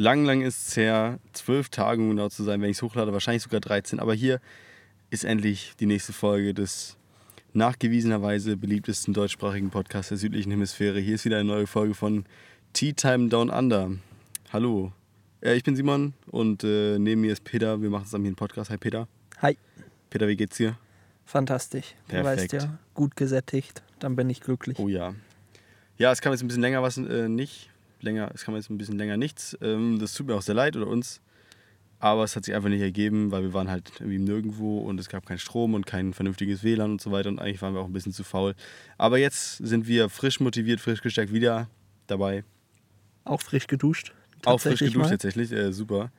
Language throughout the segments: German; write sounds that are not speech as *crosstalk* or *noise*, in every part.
Lang, lang ist es her. Zwölf Tage, um genau zu sein, wenn ich es hochlade. Wahrscheinlich sogar 13. Aber hier ist endlich die nächste Folge des nachgewiesenerweise beliebtesten deutschsprachigen Podcasts der südlichen Hemisphäre. Hier ist wieder eine neue Folge von Tea Time Down Under. Hallo. Äh, ich bin Simon und äh, neben mir ist Peter. Wir machen zusammen hier einen Podcast. Hi Peter. Hi. Peter, wie geht's dir? Fantastisch. Perfekt. Du weißt ja, gut gesättigt, dann bin ich glücklich. Oh ja. Ja, es kam jetzt ein bisschen länger was äh, nicht. Länger, es kam jetzt ein bisschen länger nichts. Ähm, das tut mir auch sehr leid oder uns. Aber es hat sich einfach nicht ergeben, weil wir waren halt irgendwie nirgendwo und es gab keinen Strom und kein vernünftiges WLAN und so weiter. Und eigentlich waren wir auch ein bisschen zu faul. Aber jetzt sind wir frisch motiviert, frisch gestärkt wieder dabei. Auch frisch geduscht. Auch frisch geduscht mal. tatsächlich. Äh, super.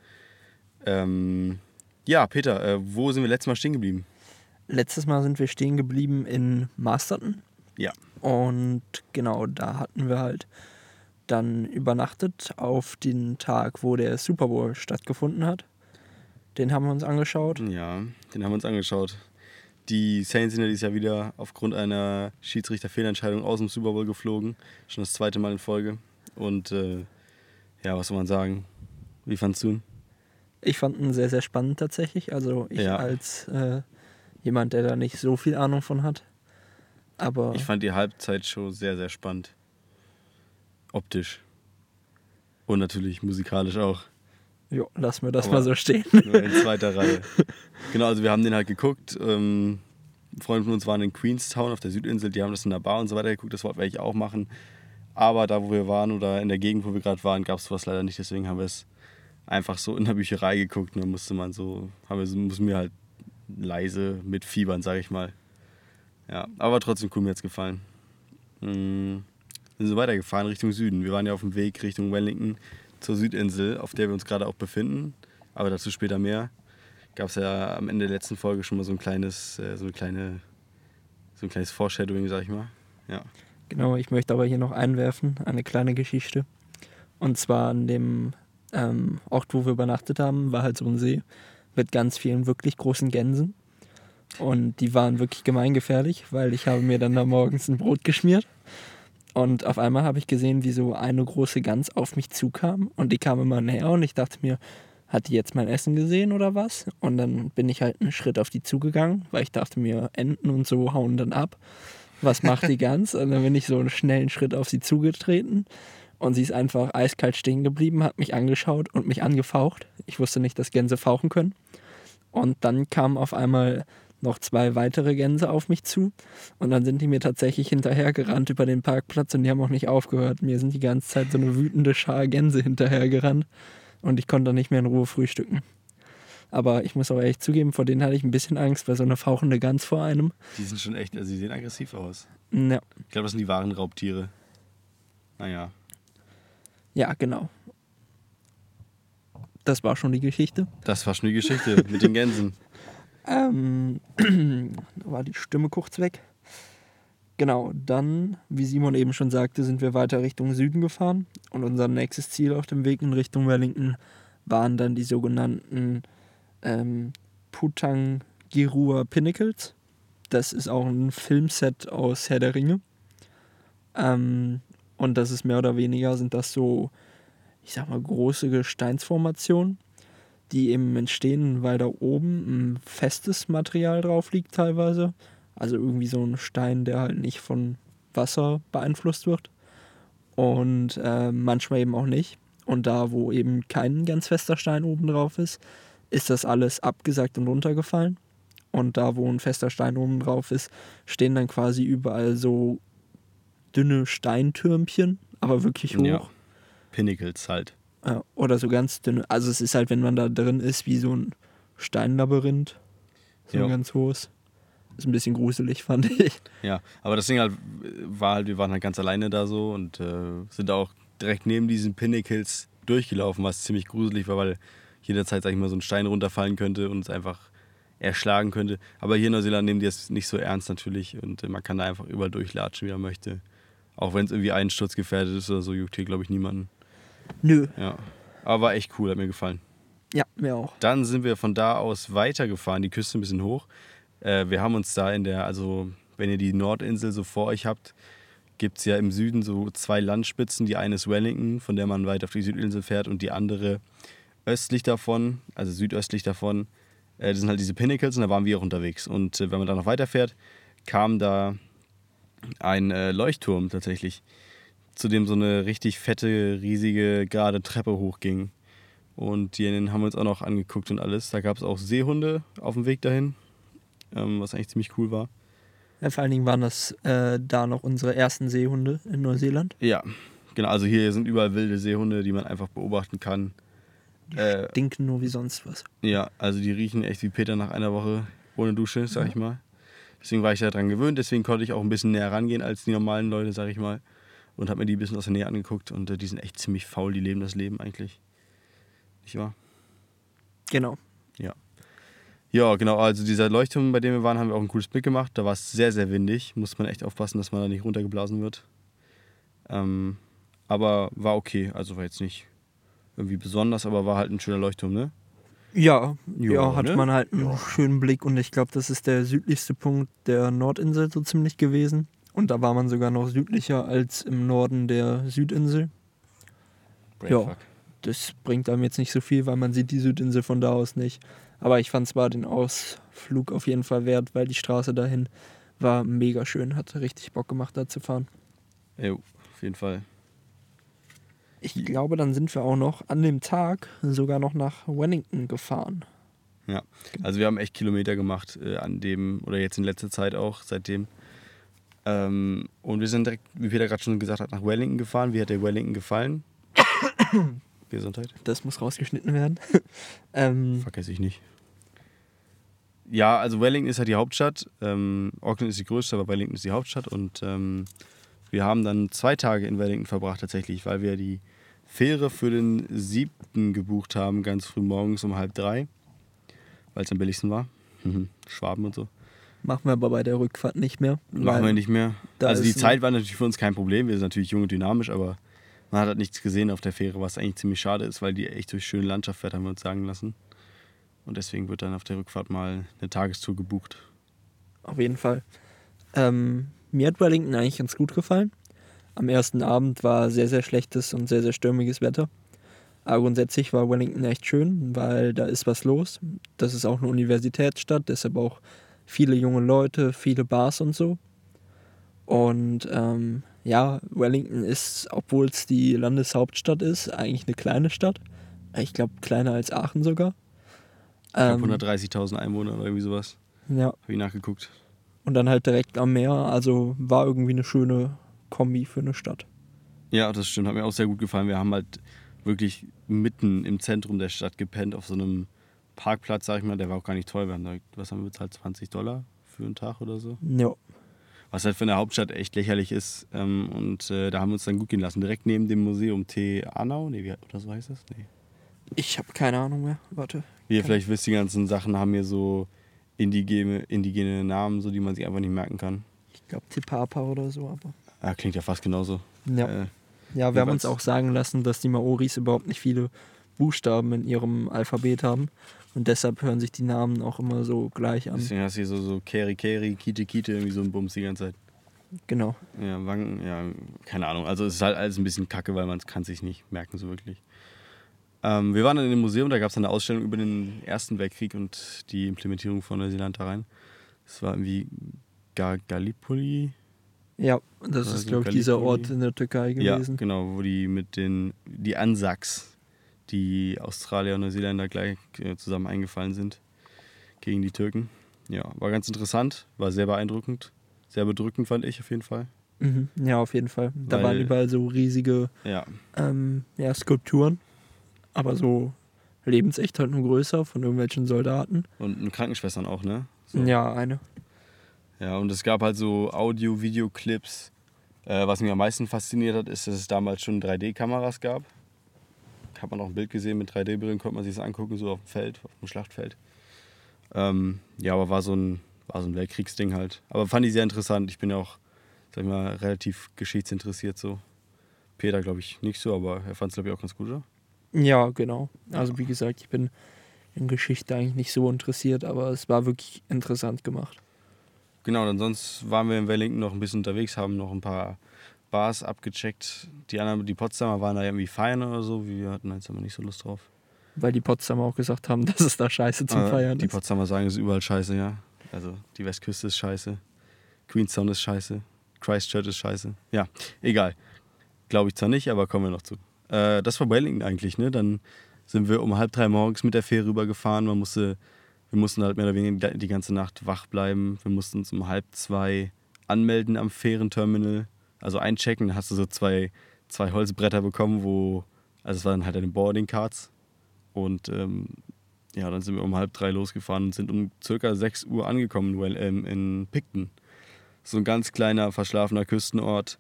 Ähm, ja, Peter, äh, wo sind wir letztes Mal stehen geblieben? Letztes Mal sind wir stehen geblieben in Masterton. Ja. Und genau, da hatten wir halt dann übernachtet auf den Tag, wo der Super Bowl stattgefunden hat. Den haben wir uns angeschaut. Ja, den haben wir uns angeschaut. Die Saints sind ja dieses Jahr wieder aufgrund einer Schiedsrichterfehlentscheidung aus dem Super Bowl geflogen. Schon das zweite Mal in Folge. Und äh, ja, was soll man sagen? Wie fandst du ihn? Ich fand ihn sehr, sehr spannend tatsächlich. Also ich Ja. als äh, jemand, der da nicht so viel Ahnung von hat. Aber Ich fand die Halbzeitshow sehr, sehr spannend. Optisch. Und natürlich musikalisch auch. jo, lassen wir das Aber- mal so stehen. *laughs* Nur in zweiter Reihe. Genau, also wir haben den halt geguckt. Ähm, Freunde von uns waren in Queenstown auf der Südinsel, die haben das in der Bar und so weiter geguckt. Das werde ich auch machen. Aber da, wo wir waren oder in der Gegend, wo wir gerade waren, gab es sowas leider nicht. Deswegen haben wir es einfach so in der Bücherei geguckt. Und dann musste man so, haben wir, mussten wir halt leise mitfiebern, sage ich mal. Ja, aber trotzdem cool, mir hat's gefallen. Mhm. Sind so weitergefahren Richtung Süden. Wir waren ja auf dem Weg Richtung Wellington zur Südinsel, auf der wir uns gerade auch befinden. Aber dazu später mehr. Gab es ja am Ende der letzten Folge schon mal so ein kleines, äh, so eine kleine, so ein kleines Foreshadowing, sag ich mal. Ja. Genau, ich möchte aber hier noch einwerfen, eine kleine Geschichte. Und zwar an dem ähm, Ort, wo wir übernachtet haben, war halt so ein See mit ganz vielen wirklich großen Gänsen. Und die waren wirklich gemeingefährlich, weil ich habe mir dann da morgens ein Brot geschmiert. Und auf einmal habe ich gesehen, wie so eine große Gans auf mich zukam. Und die kam immer näher und ich dachte mir, hat die jetzt mein Essen gesehen oder was? Und dann bin ich halt einen Schritt auf die zugegangen, weil ich dachte mir, Enten und so hauen dann ab. Was macht die Gans? Und dann bin ich so einen schnellen Schritt auf sie zugetreten. Und sie ist einfach eiskalt stehen geblieben, hat mich angeschaut und mich angefaucht. Ich wusste nicht, dass Gänse fauchen können. Und dann kamen auf einmal noch zwei weitere Gänse auf mich zu. Und dann sind die mir tatsächlich hinterhergerannt über den Parkplatz und die haben auch nicht aufgehört. Mir sind die ganze Zeit so eine wütende Schar Gänse hinterhergerannt. Und ich konnte dann nicht mehr in Ruhe frühstücken. Aber ich muss auch ehrlich zugeben, vor denen hatte ich ein bisschen Angst, weil so eine fauchende Gans vor einem. Die sind schon echt, also die sehen aggressiv aus. Ja, Ich glaube, das sind die wahren Raubtiere. Naja. ja genau. Das war schon die Geschichte. Das war schon die Geschichte mit den Gänsen. *laughs* Ähm, *clears throat* da war die Stimme kurz weg. Genau, dann, wie Simon eben schon sagte, sind wir weiter Richtung Süden gefahren und unser nächstes Ziel auf dem Weg in Richtung Wellington waren dann die sogenannten ähm, Putang-Girua Pinnacles. Das ist auch ein Filmset aus Herr der Ringe. Ähm, und das ist mehr oder weniger, sind das so, ich sag mal, große Gesteinsformationen die eben entstehen, weil da oben ein festes Material drauf liegt teilweise. Also irgendwie so ein Stein, der halt nicht von Wasser beeinflusst wird. Und äh, manchmal eben auch nicht. Und da, wo eben kein ganz fester Stein oben drauf ist, ist das alles abgesackt und runtergefallen. Und da, wo ein fester Stein oben drauf ist, stehen dann quasi überall so dünne Steintürmchen, aber wirklich hoch. Ja. Pinnacles halt. Oder so ganz dünne. Also es ist halt, wenn man da drin ist, wie so ein Steinlabyrinth. So Ja. ein ganz hohes. Ist ein bisschen gruselig, *laughs* fand ich. Ja, aber das Ding halt war halt, wir waren halt ganz alleine da so und äh, sind auch direkt neben diesen Pinnacles durchgelaufen, was ziemlich gruselig war, weil jederzeit, sag ich mal, so ein Stein runterfallen könnte und uns einfach erschlagen könnte. Aber hier in Neuseeland nehmen die es nicht so ernst natürlich und äh, man kann da einfach überall durchlatschen, wie man möchte. Auch wenn es irgendwie einsturzgefährdet ist oder so, juckt hier, glaube ich, niemanden. Nö. Ja. Aber war echt cool, hat mir gefallen. Ja, mir auch. Dann sind wir von da aus weitergefahren, die Küste ein bisschen hoch. Äh, wir haben uns da in der, also wenn ihr die Nordinsel so vor euch habt, gibt es ja im Süden so zwei Landspitzen. Die eine ist Wellington, von der man weit auf die Südinsel fährt, und die andere östlich davon, also südöstlich davon, äh, das sind halt diese Pinnacles und da waren wir auch unterwegs. Und äh, wenn man da noch weiterfährt, kam da ein äh, Leuchtturm tatsächlich, zu dem so eine richtig fette, riesige, gerade Treppe hochging. Und die haben wir uns auch noch angeguckt und alles. Da gab es auch Seehunde auf dem Weg dahin, ähm, was eigentlich ziemlich cool war. Ja, vor allen Dingen waren das äh, da noch unsere ersten Seehunde in Neuseeland. Ja, genau. Also hier sind überall wilde Seehunde, die man einfach beobachten kann. Die äh, stinken nur wie sonst was. Ja, also die riechen echt wie Peter nach einer Woche ohne Dusche, sag ja. ich mal. Deswegen war ich daran gewöhnt, deswegen konnte ich auch ein bisschen näher rangehen als die normalen Leute, sag ich mal. Und habe mir die ein bisschen aus der Nähe angeguckt und äh, die sind echt ziemlich faul, die leben das Leben eigentlich. Nicht wahr? Genau. Ja. Ja, genau. Also dieser Leuchtturm, bei dem wir waren, haben wir auch ein cooles Blick gemacht. Da war es sehr, sehr windig. Muss man echt aufpassen, dass man da nicht runtergeblasen wird. Ähm, aber war okay. Also war jetzt nicht irgendwie besonders, aber war halt ein schöner Leuchtturm, ne? Ja, ja, ja hat ne? man halt einen ja. schönen Blick und ich glaube, das ist der südlichste Punkt der Nordinsel so ziemlich gewesen. Und da war man sogar noch südlicher als im Norden der Südinsel. Brainfuck. Ja, das bringt einem jetzt nicht so viel, weil man sieht die Südinsel von da aus nicht. Aber ich fand zwar den Ausflug auf jeden Fall wert, weil die Straße dahin war mega schön, hat richtig Bock gemacht, da zu fahren. Jo, auf jeden Fall. Ich glaube, dann sind wir auch noch an dem Tag sogar noch nach Wellington gefahren. Ja, also wir haben echt Kilometer gemacht äh, an dem, oder jetzt in letzter Zeit auch, seitdem. Ähm, und wir sind direkt, wie Peter gerade schon gesagt hat, nach Wellington gefahren. Wie hat der Wellington gefallen? *coughs* Gesundheit. Das muss rausgeschnitten werden. *laughs* ähm, Vergesse ich nicht. Ja, also Wellington ist halt die Hauptstadt. Ähm, Auckland ist die größte, aber Wellington ist die Hauptstadt. Und ähm, wir haben dann zwei Tage in Wellington verbracht tatsächlich, weil wir die Fähre für den siebten gebucht haben, ganz früh morgens um halb drei, weil es am billigsten war. *laughs* Schwaben und so. Machen wir aber bei der Rückfahrt nicht mehr. Machen wir nicht mehr. Also die Zeit war natürlich für uns kein Problem. Wir sind natürlich jung und dynamisch, aber man hat halt nichts gesehen auf der Fähre, was eigentlich ziemlich schade ist, weil die echt durch schöne Landschaft fährt, haben wir uns sagen lassen. Und deswegen wird dann auf der Rückfahrt mal eine Tagestour gebucht. Auf jeden Fall. Ähm, mir hat Wellington eigentlich ganz gut gefallen. Am ersten Abend war sehr, sehr schlechtes und sehr, sehr stürmiges Wetter. Aber grundsätzlich war Wellington echt schön, weil da ist was los. Das ist auch eine Universitätsstadt, deshalb auch viele junge Leute, viele Bars und so. Und ähm, ja, Wellington ist, obwohl es die Landeshauptstadt ist, eigentlich eine kleine Stadt. Ich glaube, kleiner als Aachen sogar. Ich glaube, ähm, 130.000 Einwohner oder irgendwie sowas. Ja. Habe ich nachgeguckt. Und dann halt direkt am Meer. Also war irgendwie eine schöne Kombi für eine Stadt. Ja, das stimmt. Hat mir auch sehr gut gefallen. Wir haben halt wirklich mitten im Zentrum der Stadt gepennt, auf so einem Parkplatz, sag ich mal. Der war auch gar nicht teuer. Wir haben da, was haben wir bezahlt? 20 Dollar für einen Tag oder so? Ja was halt für eine Hauptstadt echt lächerlich ist. Ähm, und äh, da haben wir uns dann gut gehen lassen. Direkt neben dem Museum T. Arnau, nee, wie, oder so heißt das? Nee. Ich habe keine Ahnung mehr. Warte. Wie ihr vielleicht wisst, die ganzen Sachen haben hier so indigene, indigene Namen, so die man sich einfach nicht merken kann. Ich glaube Tipapa oder so, aber. Ja, klingt ja fast genauso. Ja. Äh, ja, wir haben uns auch sagen lassen, dass die Maoris überhaupt nicht viele Buchstaben in ihrem Alphabet haben. Und deshalb hören sich die Namen auch immer so gleich an. Deswegen hast du hier so, so Keri Keri, Kite Kite, irgendwie so ein Bums die ganze Zeit. Genau. Ja, Wangen, ja, keine Ahnung. Also es ist halt alles ein bisschen kacke, weil man es kann sich nicht merken so wirklich. Ähm, wir waren dann in dem Museum, da gab es eine Ausstellung über den Ersten Weltkrieg und die Implementierung von Neuseeland da rein. Das war irgendwie Ga Gallipoli. Ja, das also ist, glaube ich, dieser Ort in der Türkei gewesen. Ja, genau, wo die mit den, die Ansaks die Australier und Neuseeländer gleich äh, zusammen eingefallen sind gegen die Türken. Ja, war ganz interessant, war sehr beeindruckend, sehr bedrückend fand ich auf jeden Fall. Mhm, ja, auf jeden Fall. Da Weil, waren überall so riesige ja. Ähm, ja, Skulpturen, aber so lebensecht halt nur größer von irgendwelchen Soldaten. Und Krankenschwestern auch, ne? So. Ja, eine. Ja, und es gab halt so Audio-Video-Clips. Äh, was mich am meisten fasziniert hat, ist, dass es damals schon 3D-Kameras gab hat man auch ein Bild gesehen mit 3D-Brillen, konnte man sich das angucken, so auf dem Feld, auf dem Schlachtfeld. Ähm, ja, aber war so, ein, war so ein Weltkriegsding halt. Aber fand ich sehr interessant. Ich bin ja auch, sag ich mal, relativ geschichtsinteressiert so. Peter, glaube ich, nicht so, aber er fand es, glaube ich, auch ganz gut, oder? Ja, genau. Also, wie gesagt, ich bin in Geschichte eigentlich nicht so interessiert, aber es war wirklich interessant gemacht. Genau, dann sonst waren wir in Wellington noch ein bisschen unterwegs, haben noch ein paar Bars abgecheckt. Die anderen, die Potsdamer waren da irgendwie feiern oder so. Wir hatten jetzt aber nicht so Lust drauf. Weil die Potsdamer auch gesagt haben, *laughs* dass es da scheiße zum Äh, Feiern Die ist. Potsdamer sagen, es ist überall scheiße, ja. Also die Westküste ist scheiße. Queenstown ist scheiße. Christchurch ist scheiße. Ja, egal. Glaube ich zwar nicht, aber kommen wir noch zu. Äh, das war Wellington eigentlich, ne? Dann sind wir um halb drei morgens mit der Fähre rübergefahren. Man musste, wir mussten halt mehr oder weniger die ganze Nacht wach bleiben. Wir mussten uns um halb zwei anmelden am Fährenterminal. Also einchecken, da hast du so zwei, zwei Holzbretter bekommen, wo, also es waren halt deine Boarding Cards. Und ähm, ja, dann sind wir um halb drei losgefahren und sind um circa 6 Uhr angekommen well, ähm, in Picton. So ein ganz kleiner, verschlafener Küstenort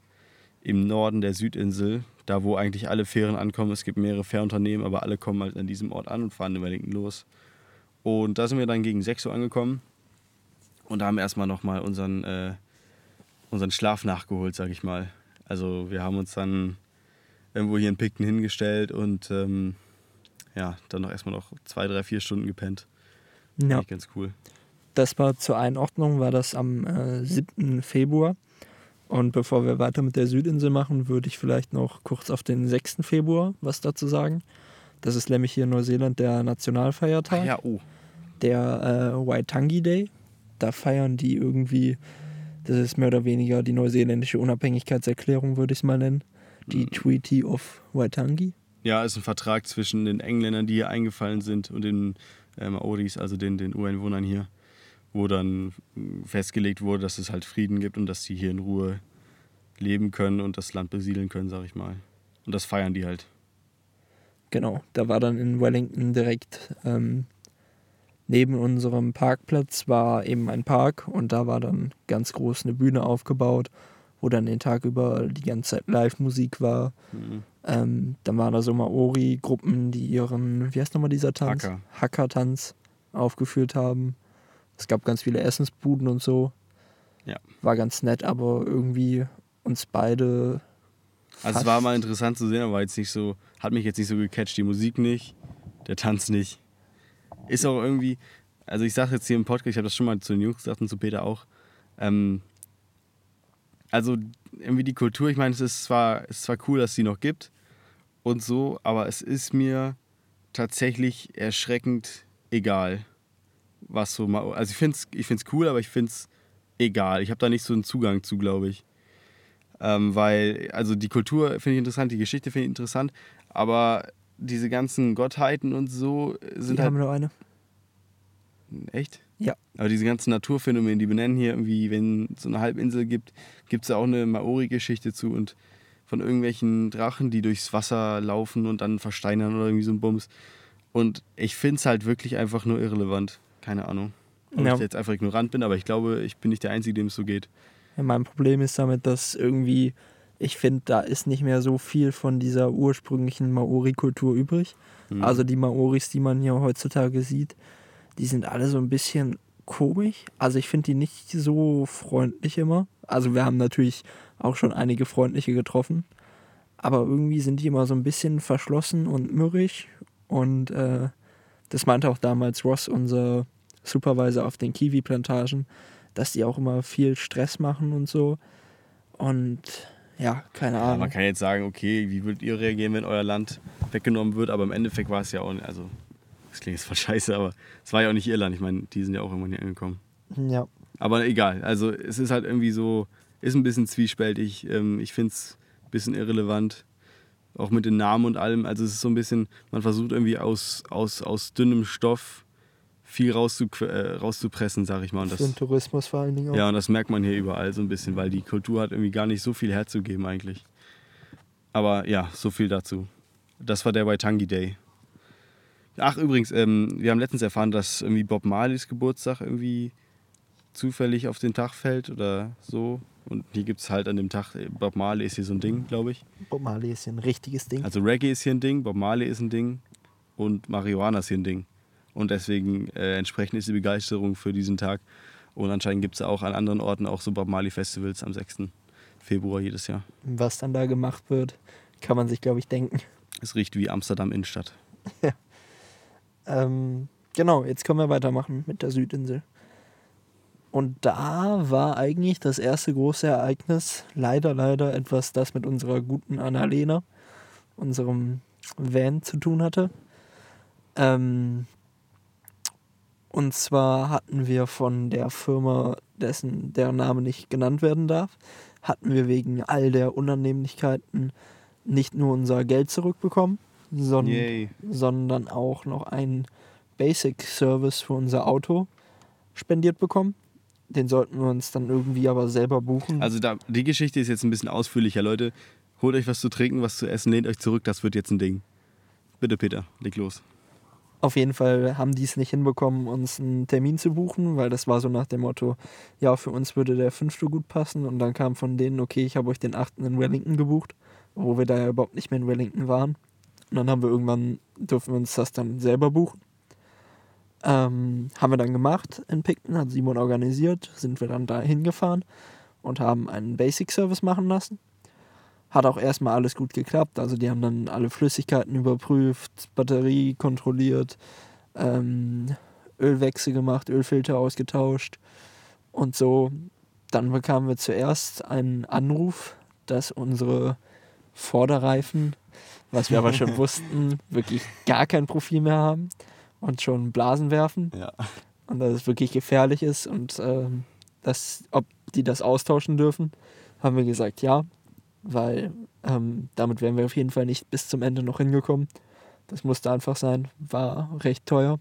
im Norden der Südinsel, da wo eigentlich alle Fähren ankommen. Es gibt mehrere Fährunternehmen, aber alle kommen halt an diesem Ort an und fahren in Wellington los. Und da sind wir dann gegen 6 Uhr angekommen und da haben wir erstmal nochmal unseren, äh, unseren Schlaf nachgeholt, sag ich mal. Also wir haben uns dann irgendwo hier in Picton hingestellt und ähm, ja, dann noch erstmal noch zwei, drei, vier Stunden gepennt. Ja, Eigentlich ganz cool. das war zur Einordnung, war das am äh, 7. Februar. Und bevor wir weiter mit der Südinsel machen, würde ich vielleicht noch kurz auf den 6. Februar was dazu sagen. Das ist nämlich hier in Neuseeland der Nationalfeiertag. Ah, ja, oh. der äh, Waitangi Day. Da feiern die irgendwie, das ist mehr oder weniger die neuseeländische Unabhängigkeitserklärung, würde ich es mal nennen. Die Treaty of Waitangi. Ja, ist ein Vertrag zwischen den Engländern, die hier eingefallen sind, und den äh, Maoris, also den, den Ureinwohnern hier, wo dann festgelegt wurde, dass es halt Frieden gibt und dass die hier in Ruhe leben können und das Land besiedeln können, sag ich mal. Und das feiern die halt. Genau, da war dann in Wellington direkt ähm, neben unserem Parkplatz war eben ein Park und da war dann ganz groß eine Bühne aufgebaut, wo dann den Tag über die ganze Zeit Live-Musik war. Mhm. Ähm, dann waren da so Maori-Gruppen, die ihren, wie heißt nochmal dieser Tanz? Haka. Haka-Tanz aufgeführt haben. Es gab ganz viele Essensbuden und so. Ja. War ganz nett, aber irgendwie uns beide. Also es war mal interessant zu sehen, aber jetzt nicht so, hat mich jetzt nicht so gecatcht. Die Musik nicht, der Tanz nicht. Ist auch irgendwie, also ich sage jetzt hier im Podcast, ich habe das schon mal zu den Jungs gesagt und zu Peter auch. Ähm, also irgendwie die Kultur, ich meine, es ist zwar, ist zwar cool, dass sie noch gibt und so, aber es ist mir tatsächlich erschreckend egal, was so mal. Also ich finde es ich find's cool, aber ich finde es egal. Ich habe da nicht so einen Zugang zu, glaube ich. Ähm, weil, also die Kultur finde ich interessant, die Geschichte finde ich interessant, aber diese ganzen Gottheiten und so sind Die halt haben nur eine. Echt? Ja. Aber diese ganzen Naturphänomene, die benennen hier irgendwie, wenn es so eine Halbinsel gibt, gibt es da auch eine Maori-Geschichte zu und von irgendwelchen Drachen, die durchs Wasser laufen und dann versteinern oder irgendwie so ein Bums. Und ich finde es halt wirklich einfach nur irrelevant. Keine Ahnung. Ob Ja. ich jetzt einfach ignorant bin, aber ich glaube, ich bin nicht der Einzige, dem es so geht. Ja, mein Problem ist damit, dass irgendwie, ich finde, da ist nicht mehr so viel von dieser ursprünglichen Maori-Kultur übrig. Mhm. Also die Maoris, die man hier heutzutage sieht, die sind alle so ein bisschen komisch. Also ich finde die nicht so freundlich immer. Also wir haben natürlich auch schon einige freundliche getroffen. Aber irgendwie sind die immer so ein bisschen verschlossen und mürrisch. Und äh, das meinte auch damals Ross, unser Supervisor auf den Kiwi-Plantagen, dass die auch immer viel Stress machen und so. Und ja, keine Ja, Ahnung. man kann jetzt sagen, okay, wie würdet ihr reagieren, wenn euer Land weggenommen wird, aber im Endeffekt war es ja auch, also, das klingt jetzt voll scheiße, aber es war ja auch nicht Irland. Ich meine, die sind ja auch irgendwann hier angekommen. Ja. Aber egal, also es ist halt irgendwie so, ist ein bisschen zwiespältig. Ähm, ich finde es ein bisschen irrelevant. Auch mit den Namen und allem. Also es ist so ein bisschen, man versucht irgendwie aus, aus, aus dünnem Stoff viel rauszu, äh, rauszupressen, sag ich mal. Und Für den das, Tourismus vor allen Dingen auch. ja, und das merkt man hier überall so ein bisschen, weil die Kultur hat irgendwie gar nicht so viel herzugeben eigentlich. Aber ja, so viel dazu. Das war der Waitangi Day. Ach, übrigens, ähm, wir haben letztens erfahren, dass irgendwie Bob Marleys Geburtstag irgendwie zufällig auf den Tag fällt oder so. Und hier gibt es halt an dem Tag, äh, Bob Marley ist hier so ein Ding, glaube ich. Bob Marley ist ja ein richtiges Ding. Also Reggae ist hier ein Ding, Bob Marley ist ein Ding und Marihuana ist hier ein Ding. Und deswegen äh, entsprechend ist die Begeisterung für diesen Tag. Und anscheinend gibt es auch an anderen Orten auch so Bob Marley Festivals am 6. Februar jedes Jahr. Was dann da gemacht wird, kann man sich, glaube ich, denken. Es riecht wie Amsterdam Innenstadt. *laughs* Ähm, genau, jetzt können wir weitermachen mit der Südinsel. Und da war eigentlich das erste große Ereignis leider, leider etwas, das mit unserer guten Annalena, unserem Van, zu tun hatte. Ähm, und zwar hatten wir von der Firma, dessen deren Name nicht genannt werden darf, hatten wir wegen all der Unannehmlichkeiten nicht nur unser Geld zurückbekommen, son Yay. sondern auch noch einen Basic Service für unser Auto spendiert bekommen. Den sollten wir uns dann irgendwie aber selber buchen. Also da, die Geschichte ist jetzt ein bisschen ausführlicher, Leute. Holt euch was zu trinken, was zu essen, lehnt euch zurück, das wird jetzt ein Ding. Bitte, Peter, leg los. Auf jeden Fall haben die es nicht hinbekommen, uns einen Termin zu buchen, weil das war so nach dem Motto, ja, für uns würde der fünfte gut passen. Und dann kam von denen, okay, ich habe euch den achten in Wellington gebucht, wo wir da ja überhaupt nicht mehr in Wellington waren. Und dann haben wir irgendwann, dürfen wir uns das dann selber buchen. Ähm, haben wir dann gemacht in Picton, hat Simon organisiert, sind wir dann da hingefahren und haben einen Basic-Service machen lassen. Hat auch erstmal alles gut geklappt. Also die haben dann alle Flüssigkeiten überprüft, Batterie kontrolliert, ähm, Ölwechsel gemacht, Ölfilter ausgetauscht und so. Dann bekamen wir zuerst einen Anruf, dass unsere Vorderreifen, was wir aber schon *laughs* wussten, wirklich gar kein Profil mehr haben und schon Blasen werfen Ja. und dass es wirklich gefährlich ist und ähm, dass, ob die das austauschen dürfen, haben wir gesagt ja, weil ähm, damit wären wir auf jeden Fall nicht bis zum Ende noch hingekommen. Das musste einfach sein, war recht teuer,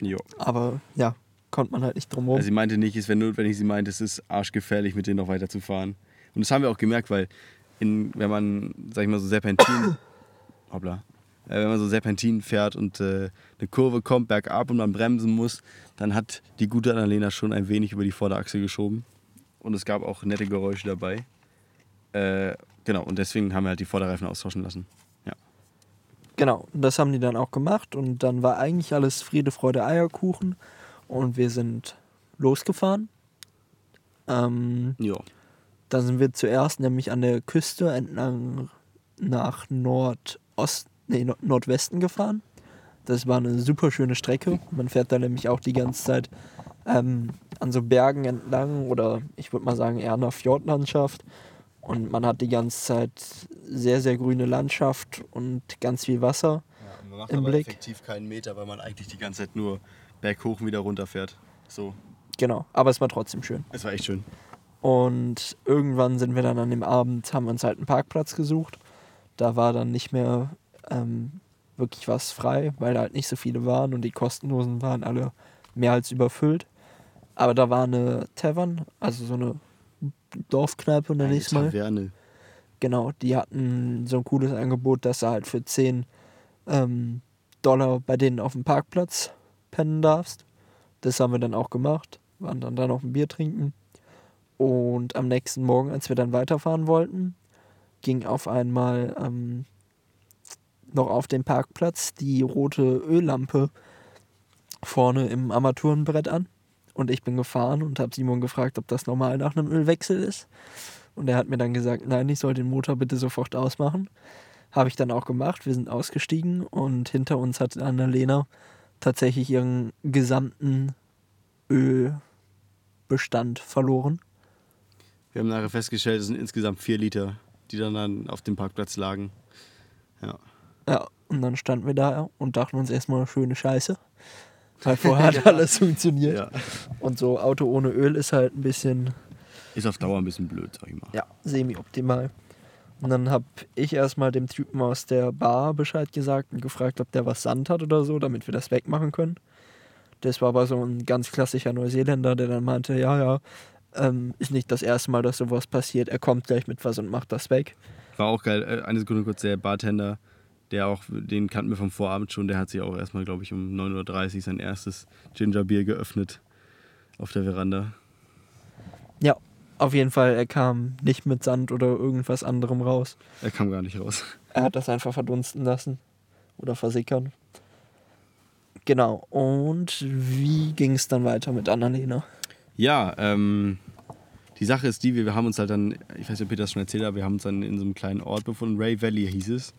Jo. aber ja, konnte man halt nicht drum herum. Also sie meinte nicht, es wäre notwendig, sie meinte, es ist arschgefährlich, mit denen noch weiterzufahren. Und das haben wir auch gemerkt, weil in, wenn man, sag ich mal, so Serpentin, *coughs* hoppla, äh, wenn man so Serpentin fährt und äh, eine Kurve kommt bergab und man bremsen muss, dann hat die gute Annalena schon ein wenig über die Vorderachse geschoben. Und es gab auch nette Geräusche dabei. Äh, genau, und deswegen haben wir halt die Vorderreifen austauschen lassen. Ja. Genau, das haben die dann auch gemacht und dann war eigentlich alles Friede, Freude, Eierkuchen und wir sind losgefahren. Ähm, Jo. da sind wir zuerst nämlich an der Küste entlang nach Nordost, nee, Nord- Nordwesten gefahren. Das war eine super schöne Strecke. Man fährt da nämlich auch die ganze Zeit ähm, an so Bergen entlang oder ich würde mal sagen eher einer Fjordlandschaft. Und man hat die ganze Zeit sehr, sehr grüne Landschaft und ganz viel Wasser. Ja, man macht Im aber Blick. effektiv keinen Meter, weil man eigentlich die ganze Zeit nur berghoch und wieder runterfährt. So, Genau, aber es war trotzdem schön. es war echt schön. Und irgendwann sind wir dann an dem Abend, haben uns halt einen Parkplatz gesucht. Da war dann nicht mehr ähm, wirklich was frei, weil da halt nicht so viele waren und die kostenlosen waren alle mehr als überfüllt. Aber da war eine Tavern, also so eine Dorfkneipe ich es mal. Taverne. Genau, die hatten so ein cooles Angebot, dass du halt für 10 ähm, Dollar bei denen auf dem Parkplatz pennen darfst. Das haben wir dann auch gemacht, waren dann da noch ein Bier trinken. Und am nächsten Morgen, als wir dann weiterfahren wollten, ging auf einmal ähm, noch auf dem Parkplatz die rote Öllampe vorne im Armaturenbrett an. Und ich bin gefahren und habe Simon gefragt, ob das normal nach einem Ölwechsel ist. Und er hat mir dann gesagt, nein, ich soll den Motor bitte sofort ausmachen. Habe ich dann auch gemacht. Wir sind ausgestiegen und hinter uns hat Annalena tatsächlich ihren gesamten Ölbestand verloren. Wir haben nachher festgestellt, es sind insgesamt vier Liter, die dann, dann auf dem Parkplatz lagen. Ja. Ja, und dann standen wir da und dachten uns erstmal schöne Scheiße. Weil *laughs* vorher hat alles funktioniert. ja. Und so Auto ohne Öl ist halt ein bisschen Ist auf Dauer ein bisschen blöd, sag ich mal. ja, semi-optimal. Und dann habe ich erstmal dem Typen aus der Bar Bescheid gesagt und gefragt, ob der was Sand hat oder so, damit wir das wegmachen können. Das war aber so ein ganz klassischer Neuseeländer, der dann meinte, ja, ja, ähm, ist nicht das erste Mal, dass sowas passiert. Er kommt gleich mit was und macht das weg. War auch geil. Äh, Eine Sekunde kurz, der Bartender, der auch, den kannten wir vom Vorabend schon, der hat sich auch erstmal, glaube ich, um 9.30 Uhr sein erstes Gingerbier geöffnet auf der Veranda. Ja, auf jeden Fall, er kam nicht mit Sand oder irgendwas anderem raus. Er kam gar nicht raus. Er hat das einfach verdunsten lassen oder versickern. Genau. Und wie ging es dann weiter mit Annalena? Ja, ähm, die Sache ist die, wir, wir haben uns halt dann, ich weiß nicht, ob Peter das schon erzählt hat, wir haben uns dann in so einem kleinen Ort befunden, Ray Valley hieß es.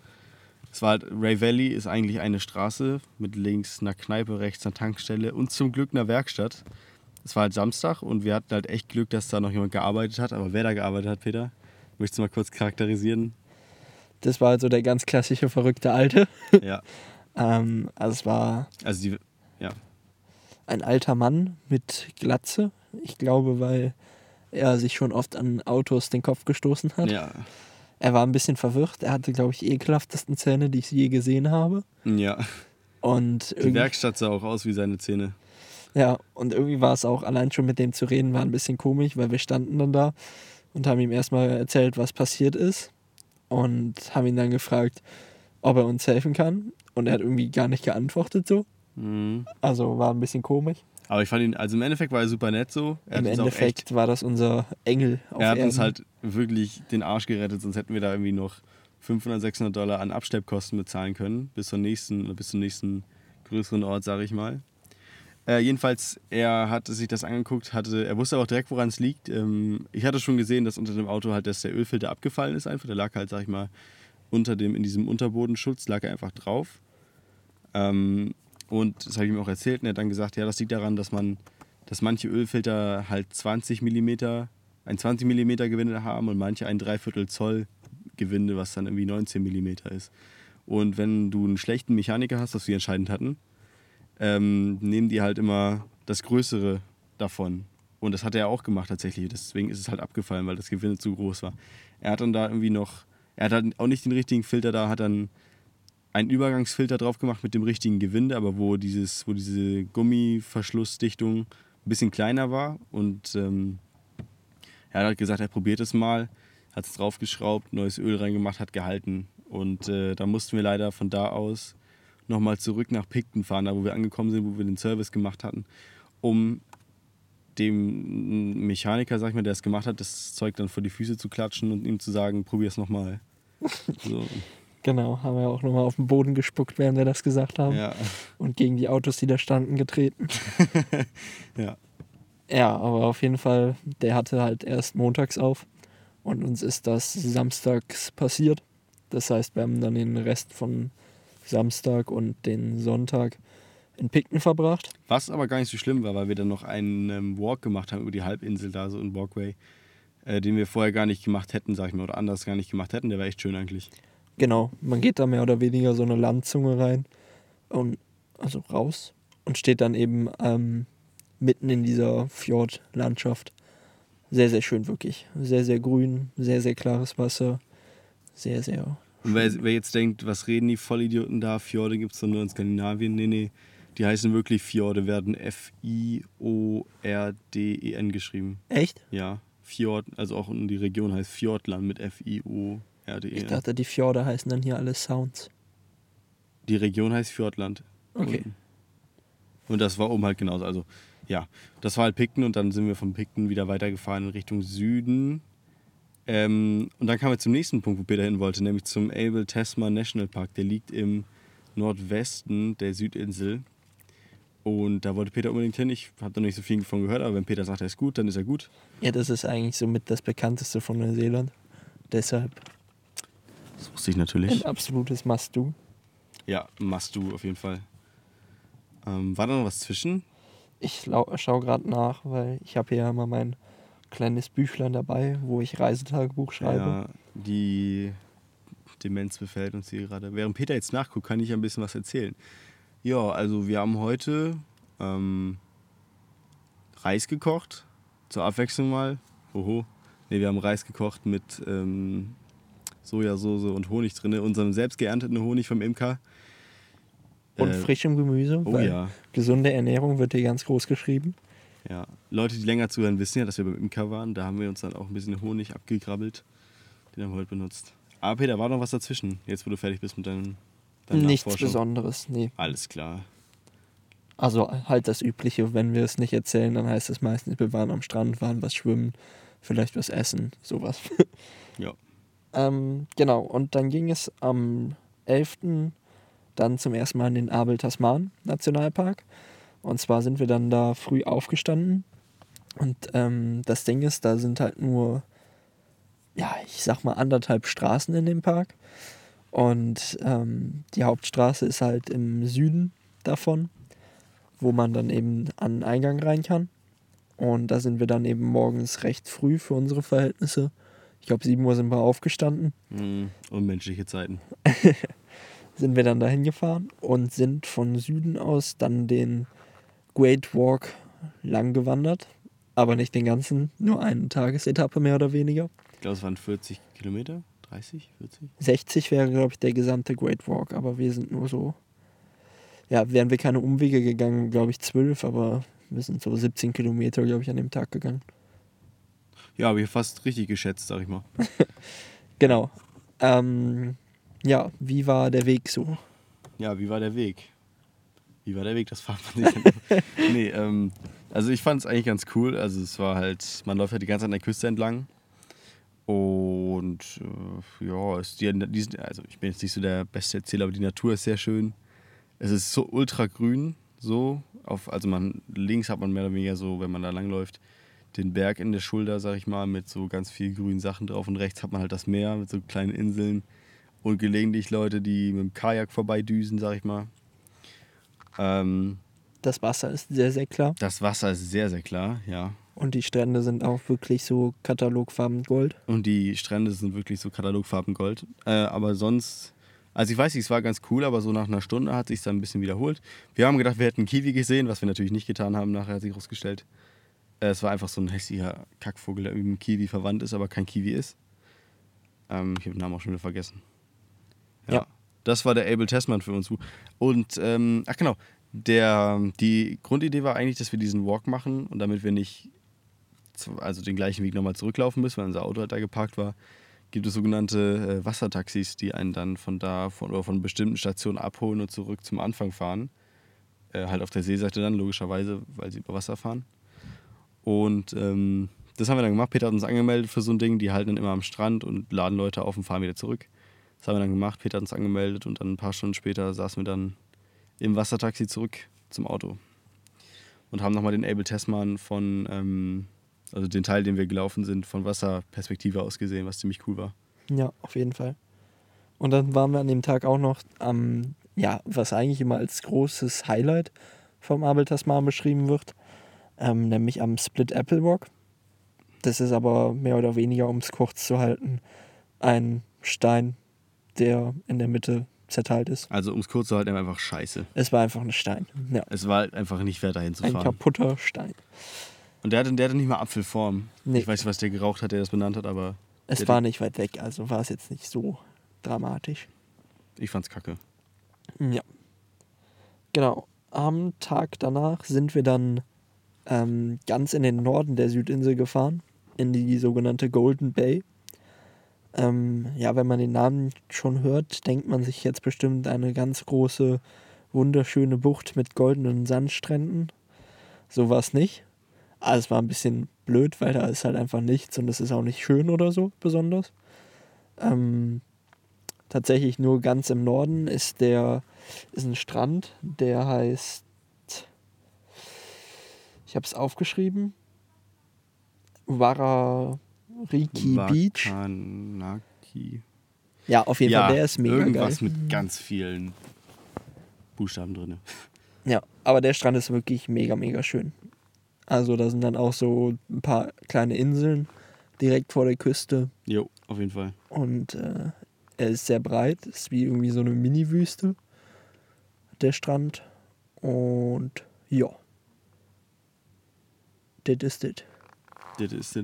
Es war halt, Ray Valley ist eigentlich eine Straße mit links einer Kneipe, rechts einer Tankstelle und zum Glück einer Werkstatt. es war halt Samstag und wir hatten halt echt Glück, dass da noch jemand gearbeitet hat. Aber wer da gearbeitet hat, Peter? Möchtest du mal kurz charakterisieren? Das war also der ganz klassische verrückte Alte. *laughs* Ja. *laughs* ähm, also es war Also die, ja. ein alter Mann mit Glatze. Ich glaube, weil er sich schon oft an Autos den Kopf gestoßen hat. Ja. Er war ein bisschen verwirrt. Er hatte, glaube ich, die ekelhaftesten Zähne, die ich je gesehen habe. Ja. Und Die Werkstatt sah auch aus wie seine Zähne. ja, und irgendwie war es auch allein schon mit dem zu reden, war ein bisschen komisch, weil wir standen dann da und haben ihm erstmal erzählt, was passiert ist. Und haben ihn dann gefragt, ob er uns helfen kann. Und er hat irgendwie gar nicht geantwortet so. Mhm. Also war ein bisschen komisch. Aber ich fand ihn, also im Endeffekt war er super nett so. Er Im Endeffekt war das unser Engel auf er hat Erden. uns halt wirklich den Arsch gerettet, sonst hätten wir da irgendwie noch 500, 600 Dollar an Abstellkosten bezahlen können, bis zum nächsten, bis zum nächsten größeren Ort, sage ich mal. Äh, jedenfalls, er hatte sich das angeguckt, hatte, er wusste auch direkt, woran es liegt. Ähm, ich hatte schon gesehen, dass unter dem Auto halt, dass der Ölfilter abgefallen ist einfach. Der lag halt, sag ich mal, unter dem, in diesem Unterbodenschutz, lag er einfach drauf. Ähm, und das habe ich ihm auch erzählt und er hat dann gesagt, ja, das liegt daran, dass man, dass manche Ölfilter halt 20 mm, ein 20 mm Gewinde haben und manche ein Dreiviertel Zoll Gewinde, was dann irgendwie 19 mm ist. Und wenn du einen schlechten Mechaniker hast, was wir entscheidend hatten, ähm, nehmen die halt immer das Größere davon. Und das hat er auch gemacht tatsächlich. Deswegen ist es halt abgefallen, weil das Gewinde zu groß war. Er hat dann da irgendwie noch, er hat halt auch nicht den richtigen Filter da, hat dann einen Übergangsfilter drauf gemacht mit dem richtigen Gewinde, aber wo, dieses, wo diese Gummiverschlussdichtung ein bisschen kleiner war. Und ähm, er hat halt gesagt, er probiert es mal, hat es draufgeschraubt, neues Öl reingemacht, hat gehalten. Und äh, da mussten wir leider von da aus nochmal zurück nach Picton fahren, da wo wir angekommen sind, wo wir den Service gemacht hatten, um dem Mechaniker, sag ich mal, der es gemacht hat, das Zeug dann vor die Füße zu klatschen und ihm zu sagen, probier es nochmal. *laughs* So, Genau, haben wir auch nochmal auf den Boden gespuckt, während wir das gesagt haben. ja, Und gegen die Autos, die da standen, getreten. *laughs* ja. Ja, aber auf jeden Fall, der hatte halt erst montags auf. Und uns ist das samstags passiert. Das heißt, wir haben dann den Rest von Samstag und den Sonntag in Picton verbracht. Was aber gar nicht so schlimm war, weil wir dann noch einen ähm, Walk gemacht haben über die Halbinsel da, so ein Walkway, äh, den wir vorher gar nicht gemacht hätten, sag ich mal, oder anders gar nicht gemacht hätten. Der war echt schön eigentlich. Genau, man geht da mehr oder weniger so eine Landzunge rein und also raus und steht dann eben ähm, mitten in dieser Fjordlandschaft. Sehr, sehr schön wirklich. Sehr, sehr grün, sehr, sehr klares Wasser. Sehr, sehr. Und wer, wer jetzt denkt, was reden die Vollidioten da? Fjorde gibt es doch nur in Skandinavien. Nee, nee. Die heißen wirklich Fjorde, werden F-I-O-R-D-E-N geschrieben. Echt? Ja, Fjord, also auch die Region heißt Fjordland mit F-I-O-R-D-E-N. Ich dachte, die Fjorde heißen dann hier alle Sounds. Die Region heißt Fjordland. Okay. Unten. Und das war oben halt genauso. Also, ja, das war halt Picton und dann sind wir von Picton wieder weitergefahren in Richtung Süden. Ähm, und dann kamen wir zum nächsten Punkt, wo Peter hin wollte, nämlich zum Abel Tasman National Park. Der liegt im Nordwesten der Südinsel. Und da wollte Peter unbedingt hin. Ich habe da nicht so viel davon gehört, aber wenn Peter sagt, er ist gut, dann ist er gut. Ja, das ist eigentlich somit das bekannteste von Neuseeland. Deshalb Das wusste ich natürlich. ein absolutes Must-Do. Ja, machst du auf jeden Fall. Ähm, war da noch was zwischen? Ich schaue gerade nach, weil ich habe hier immer mein kleines Büchlein dabei, wo ich Reisetagebuch schreibe. Ja, die Demenz befällt uns hier gerade. Während Peter jetzt nachguckt, kann ich ein bisschen was erzählen. Ja, also wir haben heute ähm, Reis gekocht, zur Abwechslung mal. Hoho. Ne, wir haben Reis gekocht mit ähm, Sojasauce und Honig drin, unserem selbst geernteten Honig vom Imker. Und Äh, frischem Gemüse, Oh ja, gesunde Ernährung wird hier ganz groß geschrieben. ja. Leute, die länger zuhören, wissen ja, dass wir beim Imker waren. Da haben wir uns dann auch ein bisschen Honig abgegrabbelt. Den haben wir heute benutzt. Aber Peter, war noch was dazwischen, jetzt wo du fertig bist mit deinem, deinem Nichts? Besonderes, nee. Alles klar. Also halt das Übliche, wenn wir es nicht erzählen, dann heißt es meistens, wir waren am Strand, waren was schwimmen, vielleicht was essen, sowas. *laughs* Ja. ähm, genau, und dann ging es am 11. dann zum ersten Mal in den Abel Tasman Nationalpark. Und zwar sind wir dann da früh aufgestanden. Und ähm, das Ding ist, da sind halt nur, ja, ich sag mal anderthalb Straßen in dem Park. Und ähm, die Hauptstraße ist halt im Süden davon, wo man dann eben an den Eingang rein kann. Und da sind wir dann eben morgens recht früh für unsere Verhältnisse. Ich glaube, 7 Uhr sind wir aufgestanden. Mhm. Unmenschliche Zeiten. *laughs* sind wir dann dahin gefahren und sind von Süden aus dann den Great Walk lang gewandert. Aber nicht den ganzen, nur eine Tagesetappe mehr oder weniger. Ich glaube, es waren 40 Kilometer, 30, 40. 60 wäre, glaube ich, der gesamte Great Walk, aber wir sind nur so. Ja, wären wir keine Umwege gegangen, glaube ich, 12, aber wir sind so 17 Kilometer, glaube ich, an dem Tag gegangen. Ja, habe ich fast richtig geschätzt, sag ich mal. *laughs* Genau. Ähm, ja, wie war der Weg so? Ja, wie war der Weg? Wie war der Weg? Das fragt man sich. *laughs* nee, ähm, also ich fand es eigentlich ganz cool. Also es war halt, man läuft halt die ganze Zeit an der Küste entlang. Und äh, ja, ist die, die, also ich bin jetzt nicht so der beste Erzähler, aber die Natur ist sehr schön. Es ist so ultra grün, so. Auf, also man links hat man mehr oder weniger so, wenn man da langläuft, den Berg in der Schulter, sag ich mal, mit so ganz viel grünen Sachen drauf. Und rechts hat man halt das Meer mit so kleinen Inseln und gelegentlich Leute, die mit dem Kajak vorbeidüsen, sag ich mal. Ähm, Das Wasser ist sehr, sehr klar. das Wasser ist sehr, sehr klar, ja. Und die Strände sind auch wirklich so katalogfarben Gold. Und die Strände sind wirklich so Katalogfarben Gold. Äh, aber sonst, also ich weiß nicht, es war ganz cool, aber so nach einer Stunde hat sich dann ein bisschen wiederholt. Wir haben gedacht, wir hätten einen Kiwi gesehen, was wir natürlich nicht getan haben. Nachher hat sich herausgestellt, äh, es war einfach so ein hässlicher Kackvogel, der mit dem Kiwi verwandt ist, aber kein Kiwi ist. Ähm, ich habe den Namen auch schon wieder vergessen. Ja. Das war der Abel Tasman für uns. Und, ähm, ach genau, der, die Grundidee war eigentlich, dass wir diesen Walk machen und damit wir nicht also den gleichen Weg nochmal zurücklaufen müssen, weil unser Auto halt da geparkt war, gibt es sogenannte äh, Wassertaxis, die einen dann von da von, oder von bestimmten Stationen abholen und zurück zum Anfang fahren. Äh, halt auf der Seeseite dann, logischerweise, weil sie über Wasser fahren. Und ähm, das haben wir dann gemacht. Peter hat uns angemeldet für so ein Ding. Die halten dann immer am Strand und laden Leute auf und fahren wieder zurück. Das haben wir dann gemacht. Peter hat uns angemeldet und dann ein paar Stunden später saßen wir dann im Wassertaxi zurück zum Auto. Und haben nochmal den Abel Tasman von, ähm, also den Teil, den wir gelaufen sind, von Wasserperspektive aus gesehen, was ziemlich cool war. Ja, auf jeden Fall. Und dann waren wir an dem Tag auch noch am, ja, was eigentlich immer als großes Highlight vom Abel Tasman beschrieben wird, ähm, nämlich am Split Apple Walk. Das ist aber mehr oder weniger, um es kurz zu halten, ein Stein, der in der Mitte zerteilt ist. Also um es kurz zu halten, einfach scheiße. Es war einfach ein Stein. Ja, Es war halt einfach nicht wert, dahin zu ein fahren. kaputter Stein. Und der hatte, der hatte nicht mal Apfelform. Nee. Ich weiß nicht, was der geraucht hat, der das benannt hat, aber Es war nicht weit weg, also war es jetzt nicht so dramatisch. ich fand's kacke. Ja. Genau. Am Tag danach sind wir dann ähm, ganz in den Norden der Südinsel gefahren, in die sogenannte Golden Bay. Ähm, ja, wenn man den Namen schon hört, denkt man sich jetzt bestimmt eine ganz große, wunderschöne Bucht mit goldenen Sandstränden. So war es nicht. Aber es war ein bisschen blöd, weil da ist halt einfach nichts und es ist auch nicht schön oder so besonders. Ähm, tatsächlich nur ganz im Norden ist der ist ein Strand, der heißt ich habe es aufgeschrieben Warariki Beach. Wakanaki. Ja, auf jeden ja, Fall, der ist mega irgendwas geil. mit ganz vielen Buchstaben drin. Ja, aber der Strand ist wirklich mega, mega schön. Also da sind dann auch so ein paar kleine Inseln direkt vor der Küste Jo, auf jeden Fall. und äh, er ist sehr breit, ist wie irgendwie so eine Mini-Wüste, der Strand. Und ja, das ist das. Das ist das.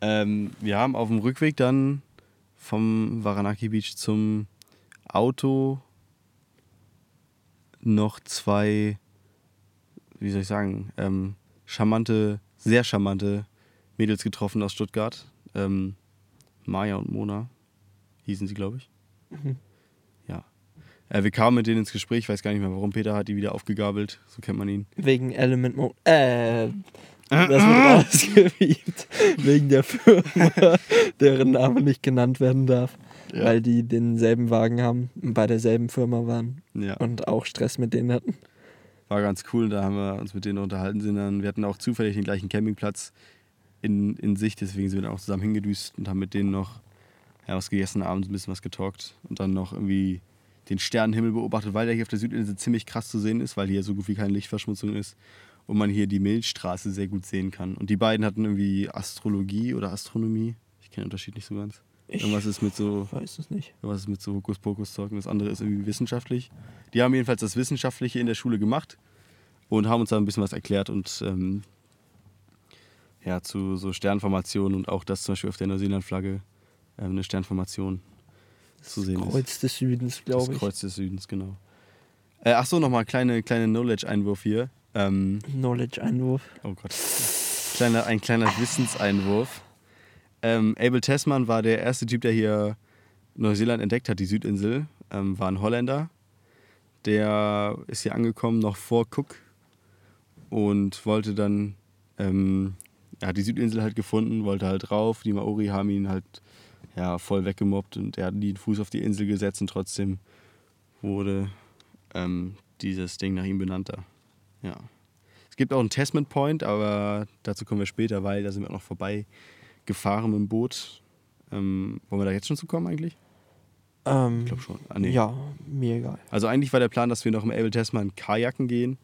Ähm, wir haben auf dem Rückweg dann vom Varanaki Beach zum Auto noch zwei, wie soll ich sagen, ähm, charmante, sehr charmante Mädels getroffen aus Stuttgart. Ähm, Maya und Mona hießen sie, glaube ich. Mhm. Ja. Äh, wir kamen mit denen ins Gespräch, ich weiß gar nicht mehr warum. Peter hat die wieder aufgegabelt, so kennt man ihn. Wegen Element Mode. Äh, das wird rausgewiebt. *laughs* Wegen der Firma, *laughs* deren Name nicht genannt werden darf. Ja. Weil die denselben Wagen haben und bei derselben Firma waren Ja. und auch Stress mit denen hatten. War ganz cool, da haben wir uns mit denen unterhalten. Sind dann, wir hatten auch zufällig den gleichen Campingplatz in, in Sicht, deswegen sind wir dann auch zusammen hingedüst und haben mit denen noch ja, was gegessen, abends ein bisschen was getalkt und dann noch irgendwie den Sternenhimmel beobachtet, weil der hier auf der Südinsel ziemlich krass zu sehen ist, weil hier so gut wie keine Lichtverschmutzung ist. Und man hier die Milchstraße sehr gut sehen kann. Und die beiden hatten irgendwie Astrologie oder Astronomie. Ich kenne den Unterschied nicht so ganz. Ich Irgendwas ist mit so, weiß es nicht. irgendwas ist mit so Hokuspokus-Zeug und das andere ist irgendwie wissenschaftlich. Die haben jedenfalls das Wissenschaftliche in der Schule gemacht und haben uns da ein bisschen was erklärt und ähm, ja, zu so Sternformationen und auch, dass zum Beispiel auf der Neuseeland-Flagge ähm, eine Sternformation zu sehen ist. Kreuz des Südens, Das glaube ich. Kreuz des Südens, genau. Äh, ach so, nochmal kleine, kleine Knowledge-Einwurf hier. Ähm, Knowledge-Einwurf. oh Gott. Kleiner, ein kleiner Wissenseinwurf. Ähm, Abel Tasman war der erste Typ, der hier Neuseeland entdeckt hat, die Südinsel. Ähm, war ein Holländer. Der ist hier angekommen noch vor Cook und wollte dann, ähm, er hat die Südinsel halt gefunden, wollte halt rauf. Die Maori haben ihn halt ja, voll weggemobbt und er hat nie den Fuß auf die Insel gesetzt und trotzdem wurde ähm, dieses Ding nach ihm benannt da. Ja. Es gibt auch einen Testament Point, aber dazu kommen wir später, weil da sind wir auch noch vorbei gefahren mit dem Boot. Ähm, wollen wir da jetzt schon zu kommen eigentlich? Ähm, Ich glaube schon. Ah, nee. Ja, mir egal. Also eigentlich war der Plan, dass wir noch im Abel Tasman kajaken gehen.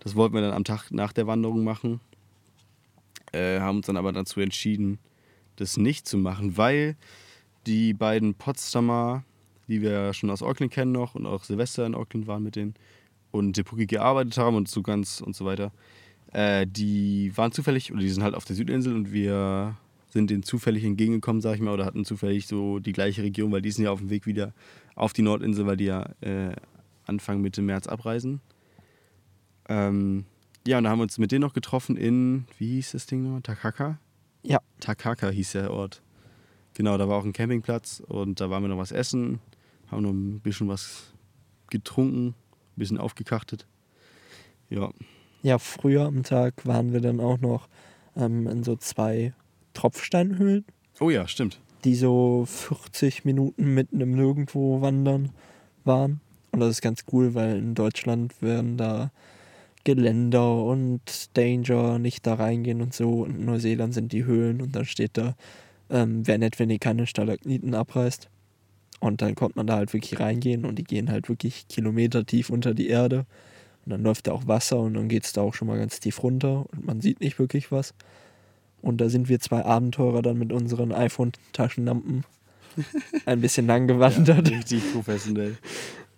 Das wollten wir dann am Tag nach der Wanderung machen. Äh, haben uns dann aber dazu entschieden, das nicht zu machen, weil die beiden Potsdamer, die wir schon aus Auckland kennen noch und auch Silvester in Auckland waren mit denen und Depuki gearbeitet haben und so ganz und so weiter, äh, die waren zufällig, oder die sind halt auf der Südinsel und wir sind denen zufällig entgegengekommen, sag ich mal, oder hatten zufällig so die gleiche Region, weil die sind ja auf dem Weg wieder auf die Nordinsel, weil die ja äh, Anfang Mitte März abreisen. Ähm, ja, und da haben wir uns mit denen noch getroffen in, wie hieß das Ding noch? Takaka? Ja. Takaka hieß der Ort. Genau, da war auch ein Campingplatz und da waren wir noch was essen, haben noch ein bisschen was getrunken, ein bisschen aufgekachtet. Ja, Ja, früher am Tag waren wir dann auch noch ähm, in so zwei Tropfsteinhöhlen, oh ja, stimmt. die so 40 Minuten mitten im Nirgendwo wandern waren. Und das ist ganz cool, weil in Deutschland werden da Geländer und Danger nicht da reingehen und so. Und in Neuseeland sind die Höhlen und dann steht da, ähm, wäre nett, wenn ihr keine Stalagniten abreißt. Und dann konnte man da halt wirklich reingehen und die gehen halt wirklich Kilometer tief unter die Erde. Und dann läuft da auch Wasser und dann geht es da auch schon mal ganz tief runter und man sieht nicht wirklich was. Und da sind wir zwei Abenteurer dann mit unseren iPhone-Taschenlampen *laughs* ein bisschen lang gewandert. Ja, richtig professionell.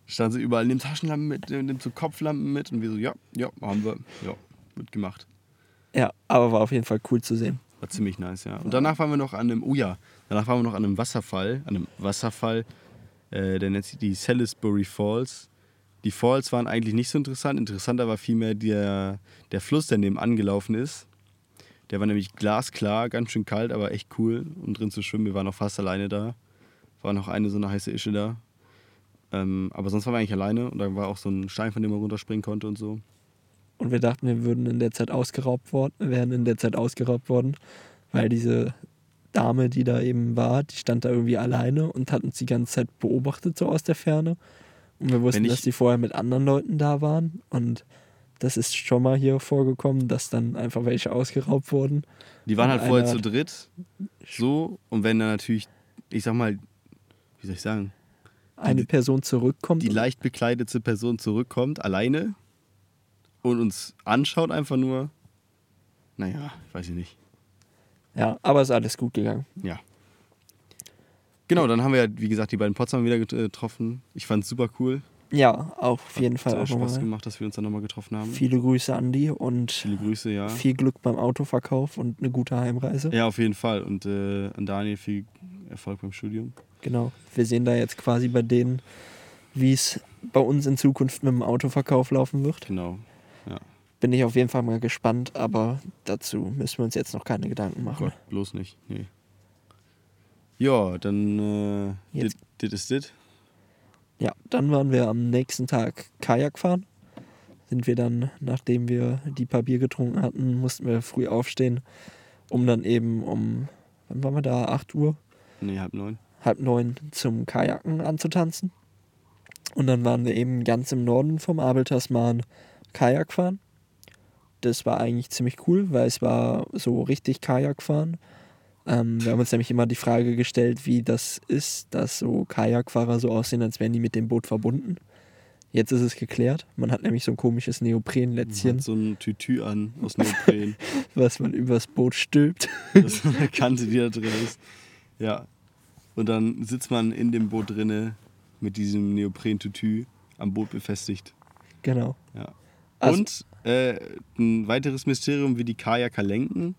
Standen sie überall, nimm Taschenlampen mit, nimm so Kopflampen mit und wir so, ja, ja, haben wir, ja, wird gemacht. Ja, aber war auf jeden Fall cool zu sehen. War ziemlich nice, ja. Und danach waren wir noch an einem, oh ja, danach waren wir noch an einem Wasserfall, an einem Wasserfall, äh, der nennt sich die Salisbury Falls. Die Falls waren eigentlich nicht so interessant. Interessanter war vielmehr der, der Fluss, der nebenan gelaufen ist. Der war nämlich glasklar, ganz schön kalt, aber echt cool, um drin zu schwimmen. Wir waren noch fast alleine da. War noch eine so eine heiße Ische da. Ähm, aber sonst waren wir eigentlich alleine und da war auch so ein Stein, von dem man runterspringen konnte und so. Und wir dachten, wir würden in der Zeit ausgeraubt worden, wären in der Zeit ausgeraubt worden, weil diese Dame, die da eben war, die stand da irgendwie alleine und hat uns die ganze Zeit beobachtet, so aus der Ferne. Und wir wussten, dass die vorher mit anderen Leuten da waren. Und das ist schon mal hier vorgekommen, dass dann einfach welche ausgeraubt wurden. Die waren halt vorher zu dritt. So. Und wenn dann natürlich, ich sag mal, wie soll ich sagen, Eine Die- Person zurückkommt. die leicht bekleidete Person zurückkommt, alleine und uns anschaut einfach nur. Naja, weiß ich nicht. Ja, aber ist alles gut gegangen. Ja. Genau, dann haben wir ja, wie gesagt, die beiden Potsdamer wieder get- getroffen. Ich fand es super cool. Ja, auch auf jeden Fall Hat, auch Spaß gemacht, dass wir uns dann nochmal getroffen haben. Viele Grüße an die und Viele Grüße, ja. viel Glück beim Autoverkauf und eine gute Heimreise. Ja, auf jeden Fall. Und äh, an Daniel viel Erfolg beim Studium. Genau. Wir sehen da jetzt quasi bei denen, wie es bei uns in Zukunft mit dem Autoverkauf laufen wird. Genau. Bin ich auf jeden Fall mal gespannt, aber dazu müssen wir uns jetzt noch keine Gedanken machen. Gott, bloß nicht. Nee. Ja, dann äh, Jetzt- dit, dit ist dit. Ja, dann waren wir am nächsten Tag Kajak fahren. Sind wir dann, nachdem wir die paar Bier getrunken hatten, mussten wir früh aufstehen, um dann eben um, wann waren wir da? 8 Uhr? Nee, halb neun. halb neun zum Kajaken anzutanzen. Und dann waren wir eben ganz im Norden vom Abel Tasman Kajak fahren. Das war eigentlich ziemlich cool, weil es war so richtig Kajak fahren. Ähm, wir haben uns nämlich immer die Frage gestellt, wie das ist, dass so Kajakfahrer so aussehen, als wären die mit dem Boot verbunden. Jetzt ist es geklärt. Man hat nämlich so ein komisches Neoprenlätzchen, so ein Tütü an aus Neopren. *laughs* was man übers Boot stülpt. das ist eine Kante, die da drin ist. Ja. Und dann sitzt man in dem Boot drinne mit diesem Neopren-Tütü am Boot befestigt. genau. Ja. Also- Und äh, ein weiteres Mysterium, wie die Kajaker lenken.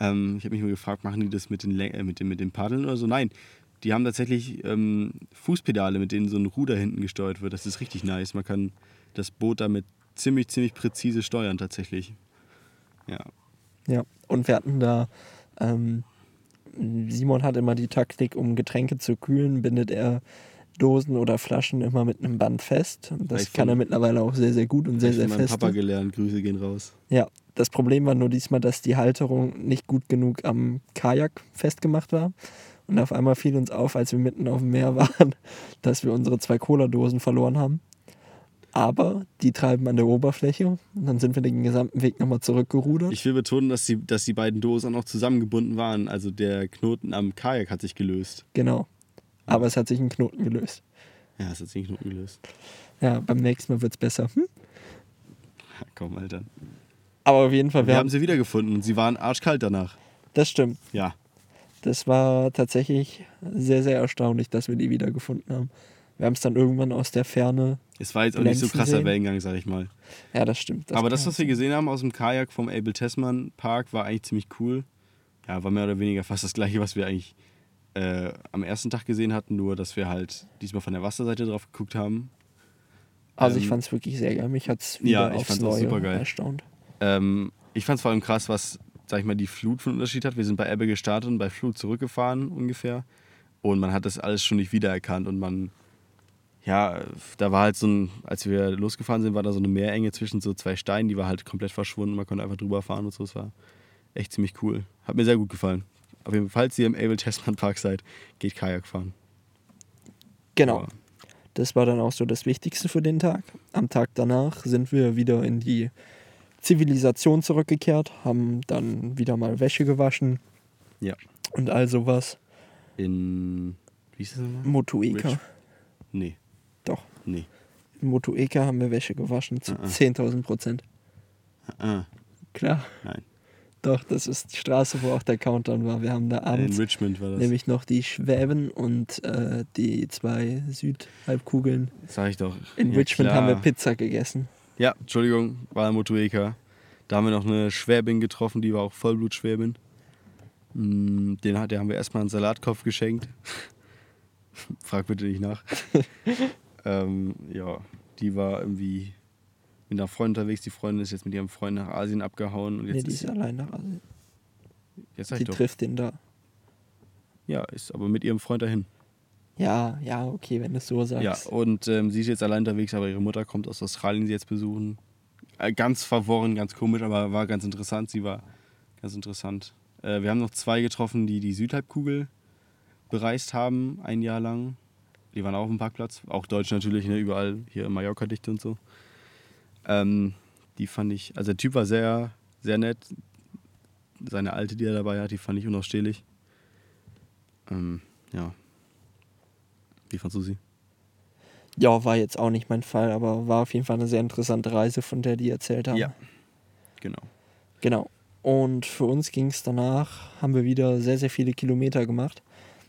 Ähm, ich habe mich mal gefragt, machen die das mit den, äh, mit, den, mit den Paddeln oder so? Nein, die haben tatsächlich ähm, Fußpedale, mit denen so ein Ruder hinten gesteuert wird. Das ist richtig nice. Man kann das Boot damit ziemlich, ziemlich präzise steuern tatsächlich. Ja. Ja, und wir hatten da, ähm, Simon hat immer die Taktik, um Getränke zu kühlen, bindet er Dosen oder Flaschen immer mit einem Band fest. Und das Ich kann er mittlerweile auch sehr, sehr gut und sehr, ich sehr von meinem fest. Papa gelernt. Grüße gehen raus. Ja, das Problem war nur diesmal, dass die Halterung nicht gut genug am Kajak festgemacht war. Und auf einmal fiel uns auf, als wir mitten auf dem Meer *laughs* waren, dass wir unsere zwei Cola-Dosen verloren haben. Aber die treiben an der Oberfläche. Und dann sind wir den gesamten Weg nochmal zurückgerudert. Ich will betonen, dass die, dass die beiden Dosen auch zusammengebunden waren. Also der Knoten am Kajak hat sich gelöst. genau. Aber es hat sich ein Knoten gelöst. Ja, es hat sich ein Knoten gelöst. Ja, beim nächsten Mal wird es besser. Hm? Ja, komm, Alter. Aber auf jeden Fall, wir, Wir haben, haben sie wiedergefunden und sie waren arschkalt danach. das stimmt. Ja. Das war tatsächlich sehr, sehr erstaunlich, dass wir die wiedergefunden haben. Wir haben es dann irgendwann aus der Ferne. Es war jetzt auch nicht so krasser sehen. Wellengang, sag ich mal. Ja, das stimmt. Aber das, was wir gesehen haben aus dem Kajak vom Abel Tasman Park, war eigentlich ziemlich cool. Ja, war mehr oder weniger fast das gleiche, was wir eigentlich äh, am ersten Tag gesehen hatten, nur dass wir halt diesmal von der Wasserseite drauf geguckt haben. Also ich ähm, fand es wirklich sehr geil. Mich hat es ja, wieder ich aufs Neue supergeil. erstaunt. Ähm, ich fand es vor allem krass, was, sag ich mal, die Flut für einen Unterschied hat. Wir sind bei Ebbe gestartet und bei Flut zurückgefahren ungefähr. Und man hat das alles schon nicht wiedererkannt. Und man, ja, da war halt so ein, als wir losgefahren sind, war da so eine Meerenge zwischen so zwei Steinen, die war halt komplett verschwunden. Man konnte einfach drüber fahren und so. Es war echt ziemlich cool. Hat mir sehr gut gefallen. Auf jeden Fall, falls ihr im Abel Tasman Park seid, geht Kajak fahren. Genau. Ja. Das war dann auch so das Wichtigste für den Tag. Am Tag danach sind wir wieder in die Zivilisation zurückgekehrt, haben dann wieder mal Wäsche gewaschen Ja. und all sowas. In, wie ist das nochmal? Motueka. Rich. Nee, Doch. nee. In Motueka haben wir Wäsche gewaschen zu Ah, ah. 10.000 Prozent. Ah, Klar. nein. Doch, das ist die Straße, wo auch der Countdown war. Wir haben da In abends Richmond war das. nämlich noch die Schwäben und äh, die zwei Südhalbkugeln. Sag ich doch. In Ja, Richmond haben wir klar. Pizza gegessen. Ja, Entschuldigung, war in Motueka. Da haben wir noch eine Schwäbin getroffen, die war auch Vollblutschwäbin. Mm, Den hat, der haben wir erstmal einen Salatkopf geschenkt. *laughs* Frag bitte nicht nach. *laughs* ähm, ja, die war irgendwie mit einer Freundin unterwegs. Die Freundin ist jetzt mit ihrem Freund nach Asien abgehauen. Und Nee, jetzt die ist ist, allein nach Asien. jetzt Die trifft den da. Ja, ist aber mit ihrem Freund dahin. Ja, ja, okay, wenn du es so sagst. Ja, und ähm, sie ist jetzt allein unterwegs, aber ihre Mutter kommt aus Australien, sie jetzt besuchen. Äh, ganz verworren, ganz komisch, aber war ganz interessant. Sie war ganz interessant. Äh, wir haben noch zwei getroffen, die die Südhalbkugel bereist haben, ein Jahr lang. Die waren auch auf dem Parkplatz, auch deutsch natürlich, ne, überall hier in Mallorca dicht und so. Ähm, die fand ich, also der Typ war sehr, sehr nett. Seine alte, die er dabei hat, die fand ich unausstehlich. Ähm, ja. Wie fandst du sie? Ja, war jetzt auch nicht mein Fall, aber war auf jeden Fall eine sehr interessante Reise, von der die erzählt haben. Ja. Genau. Genau. Und für uns ging es danach, haben wir wieder sehr, sehr viele Kilometer gemacht,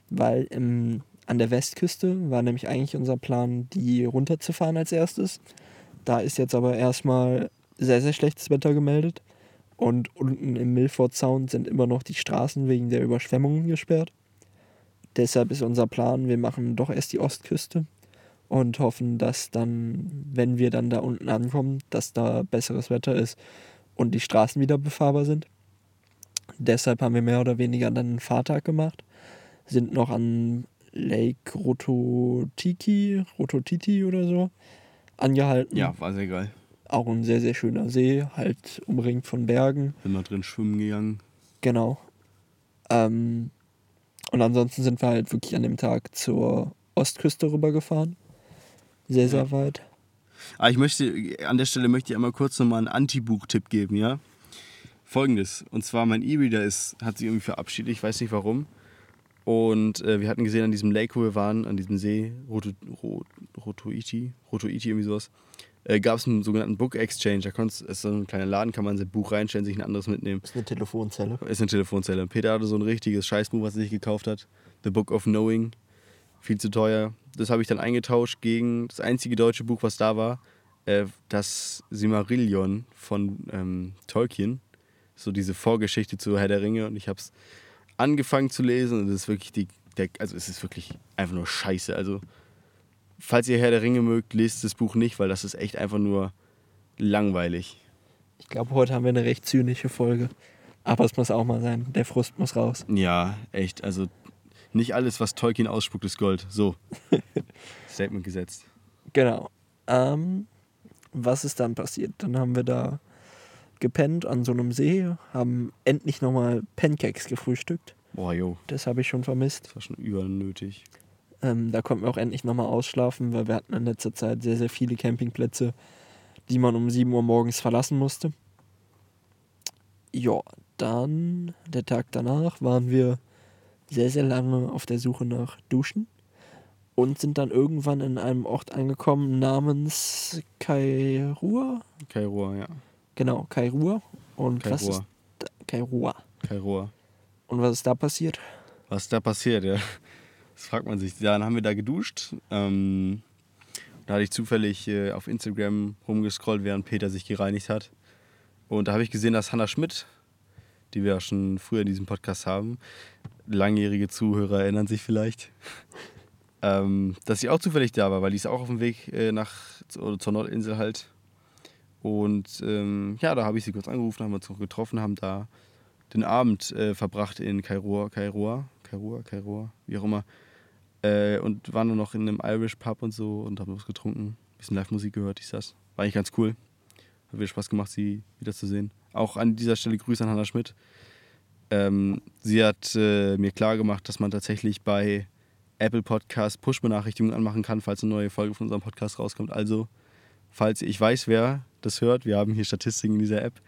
weil im, an der Westküste war nämlich eigentlich unser Plan, die runterzufahren als erstes. Da ist jetzt aber erstmal sehr, sehr schlechtes Wetter gemeldet. Und unten im Milford Sound sind immer noch die Straßen wegen der Überschwemmungen gesperrt. Deshalb ist unser Plan, wir machen doch erst die Ostküste und hoffen, dass dann, wenn wir dann da unten ankommen, dass da besseres Wetter ist und die Straßen wieder befahrbar sind. Deshalb haben wir mehr oder weniger dann einen Fahrtag gemacht, sind noch an Lake Rototiki, Rototiti oder so angehalten. Ja, war sehr geil. Auch ein sehr, sehr schöner See, halt umringt von Bergen. Bin mal drin schwimmen gegangen. Genau. Ähm, und ansonsten sind wir halt wirklich an dem Tag zur Ostküste rübergefahren. Sehr, sehr Ja. weit. Ah, ich möchte, an der Stelle möchte ich einmal kurz nochmal einen Anti-Buch-Tipp geben, ja? Folgendes. Und zwar, mein E-Reader ist, hat sich irgendwie verabschiedet, ich weiß nicht warum. Und äh, wir hatten gesehen an diesem Lake, wo wir waren, an diesem See, Roto, Ro, Rotoiti, Rotoiti, irgendwie sowas, äh, gab es einen sogenannten Book Exchange. Da konntest, ist so ein kleiner Laden, kann man sein Buch reinstellen, sich ein anderes mitnehmen. ist eine Telefonzelle. Ist eine Telefonzelle. Peter hatte so ein richtiges Scheißbuch, was er sich gekauft hat. The Book of Knowing. Viel zu teuer. Das habe ich dann eingetauscht gegen das einzige deutsche Buch, was da war. Äh, das Simarillion von ähm, Tolkien. So diese Vorgeschichte zu Herr der Ringe. Und ich habe es angefangen zu lesen und es ist wirklich die, der, also es ist wirklich einfach nur Scheiße. Also falls ihr Herr der Ringe mögt, lest das Buch nicht, weil das ist echt einfach nur langweilig. Ich glaube, heute haben wir eine recht zynische Folge. Aber es muss auch mal sein. Der Frust muss raus. Ja, echt. Also nicht alles, was Tolkien ausspuckt, ist Gold. So. *laughs* Statement gesetzt. Genau. Ähm, was ist dann passiert? Dann haben wir da gepennt an so einem See, haben endlich nochmal Pancakes gefrühstückt. Boah, jo. Das habe ich schon vermisst. Das war schon übernötig. Ähm, da konnten wir auch endlich nochmal ausschlafen, weil wir hatten in letzter Zeit sehr, sehr viele Campingplätze, die man um 7 Uhr morgens verlassen musste. Ja, dann der Tag danach waren wir sehr, sehr lange auf der Suche nach Duschen und sind dann irgendwann in einem Ort angekommen namens Kairua. Kairua, ja. Genau, Kairua. Und was Kairua. ist da? Kairua. Kairua. Und was ist da passiert? Was ist da passiert, ja? Das fragt man sich. Dann haben wir da geduscht. Ähm, da hatte ich zufällig äh, auf Instagram rumgescrollt, während Peter sich gereinigt hat. Und da habe ich gesehen, dass Hannah Schmidt, die wir ja schon früher in diesem Podcast haben, langjährige Zuhörer erinnern sich vielleicht, *laughs* ähm, dass sie auch zufällig da war, weil die ist auch auf dem Weg äh, nach zur Nordinsel halt. Und ähm, ja, da habe ich sie kurz angerufen, haben uns noch getroffen, haben da den Abend äh, verbracht in Kairua, Kairua, Kairua, Kairua, wie auch immer. Äh, und waren dann noch in einem Irish Pub und so und haben was getrunken, bisschen Live-Musik gehört, ist das. War eigentlich ganz cool. Hat wieder Spaß gemacht, sie wiederzusehen. Auch an dieser Stelle Grüße an Hannah Schmidt. Ähm, sie hat äh, mir klar gemacht, dass man tatsächlich bei Apple Podcast Push-Benachrichtigungen anmachen kann, falls eine neue Folge von unserem Podcast rauskommt. Also, falls ich weiß, wer das hört, wir haben hier Statistiken in dieser App.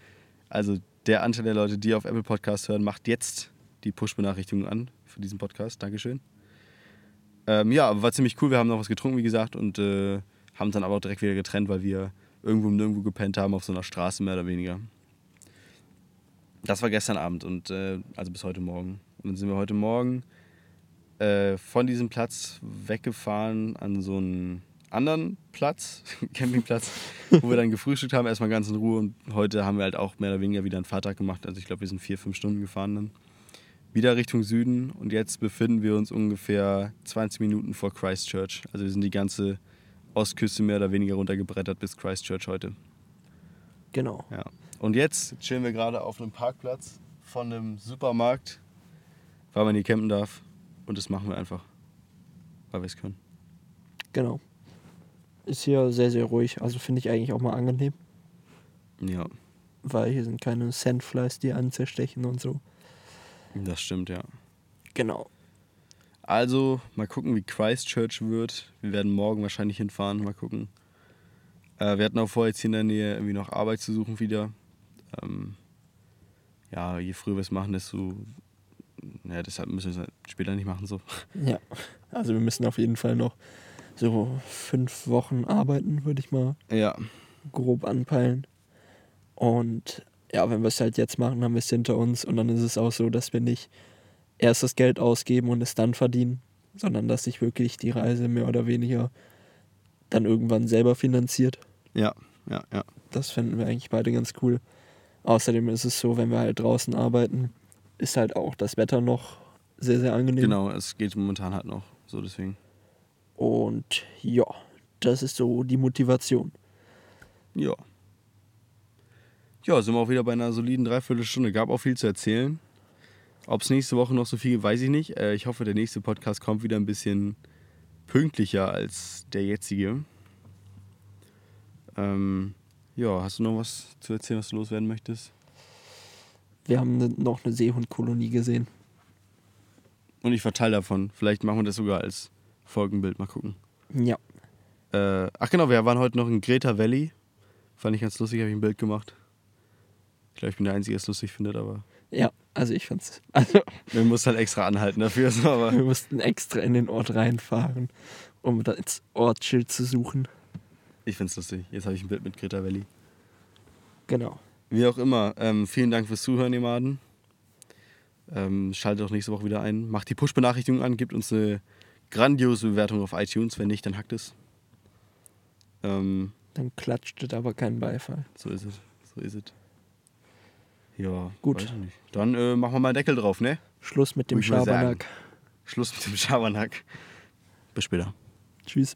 Also, der Anteil der Leute, die auf Apple Podcast hören, macht jetzt die Push-Benachrichtigung an für diesen Podcast. Dankeschön. Ähm, ja, war ziemlich cool. Wir haben noch was getrunken, wie gesagt, und äh, haben dann aber auch direkt wieder getrennt, weil wir irgendwo Nirgendwo gepennt haben, auf so einer Straße mehr oder weniger. Das war gestern Abend und äh, also bis heute Morgen. Und dann sind wir heute Morgen äh, von diesem Platz weggefahren an so einen anderen Platz, *laughs* Campingplatz, wo wir dann gefrühstückt haben, erstmal ganz in Ruhe. Und heute haben wir halt auch mehr oder weniger wieder einen Fahrtag gemacht. Also ich glaube, wir sind vier, fünf Stunden gefahren dann. Wieder Richtung Süden und jetzt befinden wir uns ungefähr 20 Minuten vor Christchurch. Also wir sind die ganze Ostküste mehr oder weniger runtergebrettert bis Christchurch heute. Genau. Ja. Und jetzt chillen wir gerade auf einem Parkplatz von einem Supermarkt, weil man hier campen darf. Und das machen wir einfach, weil wir es können. Genau. Ist hier sehr, sehr ruhig. Also finde ich eigentlich auch mal angenehm, Ja, weil hier sind keine Sandflies, die einen zerstechen und so. das stimmt, ja. Genau. Also, mal gucken, wie Christchurch wird. Wir werden morgen wahrscheinlich hinfahren, mal gucken. Äh, wir hatten auch vor, jetzt hier in der Nähe irgendwie noch Arbeit zu suchen wieder. Ähm, ja, je früher wir es machen, desto. Ja, deshalb müssen wir es halt später nicht machen so. Ja. Also wir müssen auf jeden Fall noch so fünf Wochen arbeiten, würde ich mal Ja, grob anpeilen. Und ja, wenn wir es halt jetzt machen, haben wir es hinter uns. Und dann ist es auch so, dass wir nicht erst das Geld ausgeben und es dann verdienen, sondern dass sich wirklich die Reise mehr oder weniger dann irgendwann selber finanziert. ja, ja, ja. Das fänden wir eigentlich beide ganz cool. Außerdem ist es so, wenn wir halt draußen arbeiten, ist halt auch das Wetter noch sehr, sehr angenehm. Genau, es geht momentan halt noch so, deswegen. Und ja, das ist so die Motivation. Ja. Ja, sind wir auch wieder bei einer soliden Dreiviertelstunde. Gab auch viel zu erzählen. Ob es nächste Woche noch so viel weiß ich nicht. Äh, ich hoffe, der nächste Podcast kommt wieder ein bisschen pünktlicher als der jetzige. Ähm, ja, hast du noch was zu erzählen, was du loswerden möchtest? Wir haben ne, noch eine Seehundkolonie gesehen. Und ich verteile davon. Vielleicht machen wir das sogar als Folgenbild. Mal gucken. Ja, Äh, ach genau, wir waren heute noch in Greta Valley. Fand ich ganz lustig, habe ich ein Bild gemacht. Ich glaube, ich bin der Einzige, der es lustig findet, aber ja. Also ich fand's. Also *laughs* Wir mussten halt extra anhalten dafür, so, aber wir mussten extra in den Ort reinfahren, um das Ortsschild zu suchen. ich find's lustig. Jetzt habe ich ein Bild mit Greta Valley. Genau. Wie auch immer, ähm, vielen Dank fürs Zuhören, ihr Maden. Ähm, schaltet auch nächste Woche wieder ein. Macht die Push-Benachrichtigung an, gibt uns eine grandiose Bewertung auf iTunes. Wenn nicht, dann hackt es. Ähm, Dann klatscht es aber keinen Beifall. so ist es. So ist es. Ja, Gut. Dann äh, machen wir mal Deckel drauf, ne? Schluss mit dem. Schabernack. Schluss mit dem Schabernack. Bis später. Tschüss.